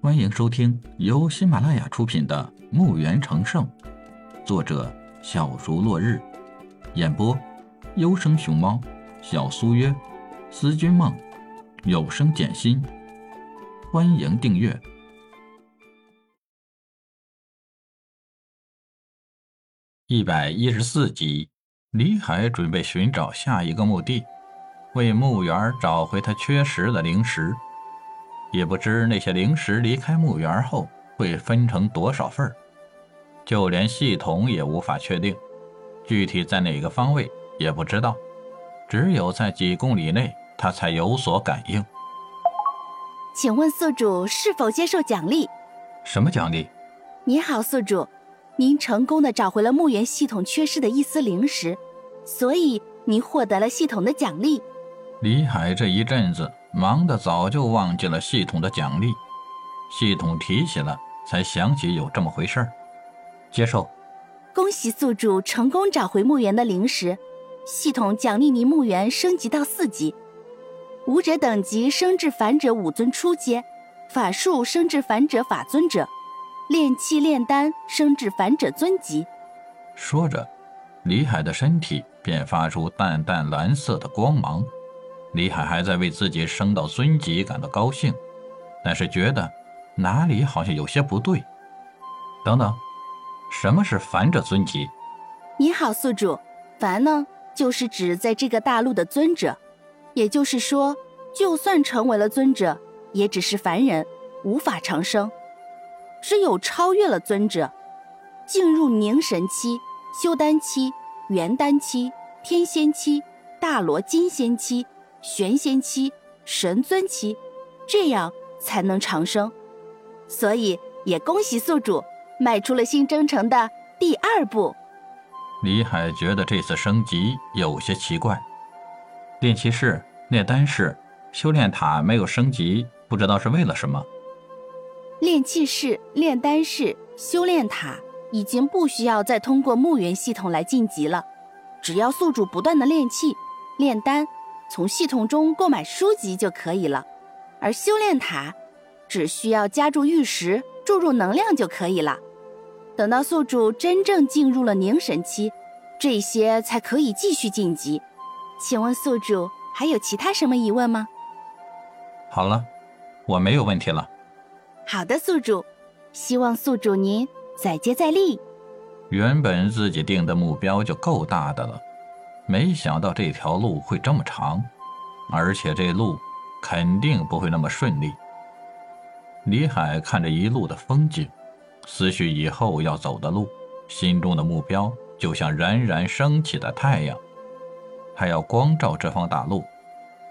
欢迎收听由喜马拉雅出品的《墓园成圣》，作者小竹落日，演播优生熊猫、小苏约、思君梦、有声简心。欢迎订阅一百一十四集。李海准备寻找下一个墓地，为墓园找回他缺失的灵石。也不知那些零食离开墓园后会分成多少份儿，就连系统也无法确定，具体在哪个方位也不知道。只有在几公里内，他才有所感应。请问宿主是否接受奖励？什么奖励？你好，宿主。您成功的找回了墓园系统缺失的一丝零食，所以您获得了系统的奖励。李海这一阵子忙得早就忘记了系统的奖励，系统提起了才想起有这么回事儿。接受。恭喜宿主成功找回墓园的灵石，系统奖励您墓园升级到四级，武者等级升至凡者武尊初阶，法术升至凡者法尊者。炼气炼丹升至凡者尊级。说着，李海的身体便发出淡淡蓝色的光芒。李海还在为自己升到尊级感到高兴，但是觉得哪里好像有些不对。等等，什么是凡者尊级？你好，宿主。凡呢，就是指在这个大陆的尊者，也就是说，就算成为了尊者，也只是凡人，无法长生。只有超越了尊者，进入凝神期、修丹期、元丹期、天仙期、大罗金仙期、玄仙期、神尊期，这样才能长生。所以也恭喜宿主迈出了新征程的第二步。李海觉得这次升级有些奇怪，炼气室、炼丹室、修炼塔没有升级，不知道是为了什么。炼气室、炼丹室、修炼塔已经不需要再通过墓园系统来晋级了，只要宿主不断的炼气、炼丹，从系统中购买书籍就可以了。而修炼塔，只需要加注玉石、注入能量就可以了。等到宿主真正进入了凝神期，这些才可以继续晋级。请问宿主还有其他什么疑问吗？好了，我没有问题了。好的，宿主，希望宿主您再接再厉。原本自己定的目标就够大的了，没想到这条路会这么长，而且这路肯定不会那么顺利。李海看着一路的风景，思绪以后要走的路，心中的目标就像冉冉升起的太阳，还要光照这方大陆，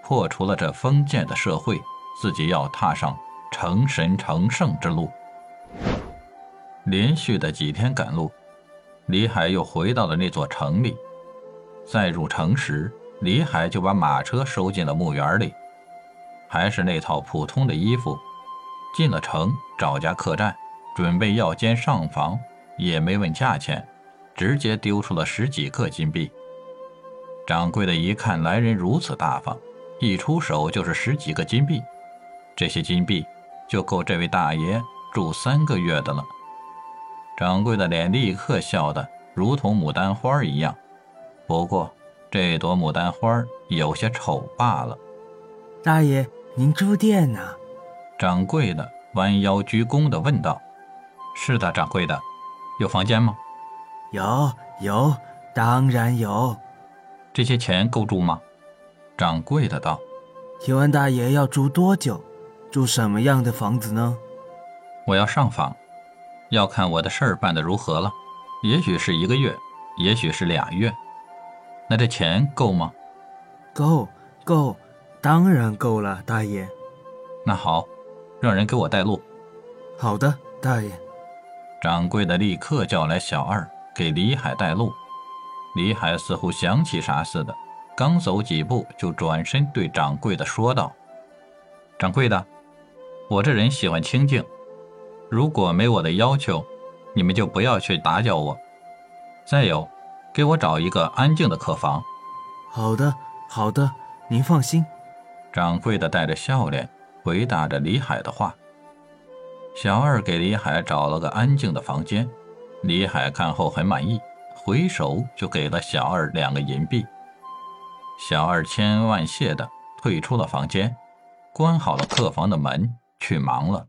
破除了这封建的社会，自己要踏上。成神成圣之路。连续的几天赶路，李海又回到了那座城里。再入城时，李海就把马车收进了墓园里，还是那套普通的衣服。进了城，找家客栈，准备要间上房，也没问价钱，直接丢出了十几个金币。掌柜的一看来人如此大方，一出手就是十几个金币，这些金币。就够这位大爷住三个月的了。掌柜的脸立刻笑得如同牡丹花一样，不过这朵牡丹花有些丑罢了。大爷，您住店呢？掌柜的弯腰鞠躬地问道：“是的，掌柜的，有房间吗？”“有，有，当然有。”“这些钱够住吗？”掌柜的道。“请问大爷要住多久？”住什么样的房子呢？我要上访，要看我的事儿办得如何了。也许是一个月，也许是俩月。那这钱够吗？够，够，当然够了，大爷。那好，让人给我带路。好的，大爷。掌柜的立刻叫来小二给李海带路。李海似乎想起啥似的，刚走几步就转身对掌柜的说道：“掌柜的。”我这人喜欢清静，如果没我的要求，你们就不要去打搅我。再有，给我找一个安静的客房。好的，好的，您放心。掌柜的带着笑脸回答着李海的话。小二给李海找了个安静的房间，李海看后很满意，回手就给了小二两个银币。小二千恩万谢的退出了房间，关好了客房的门，去忙了。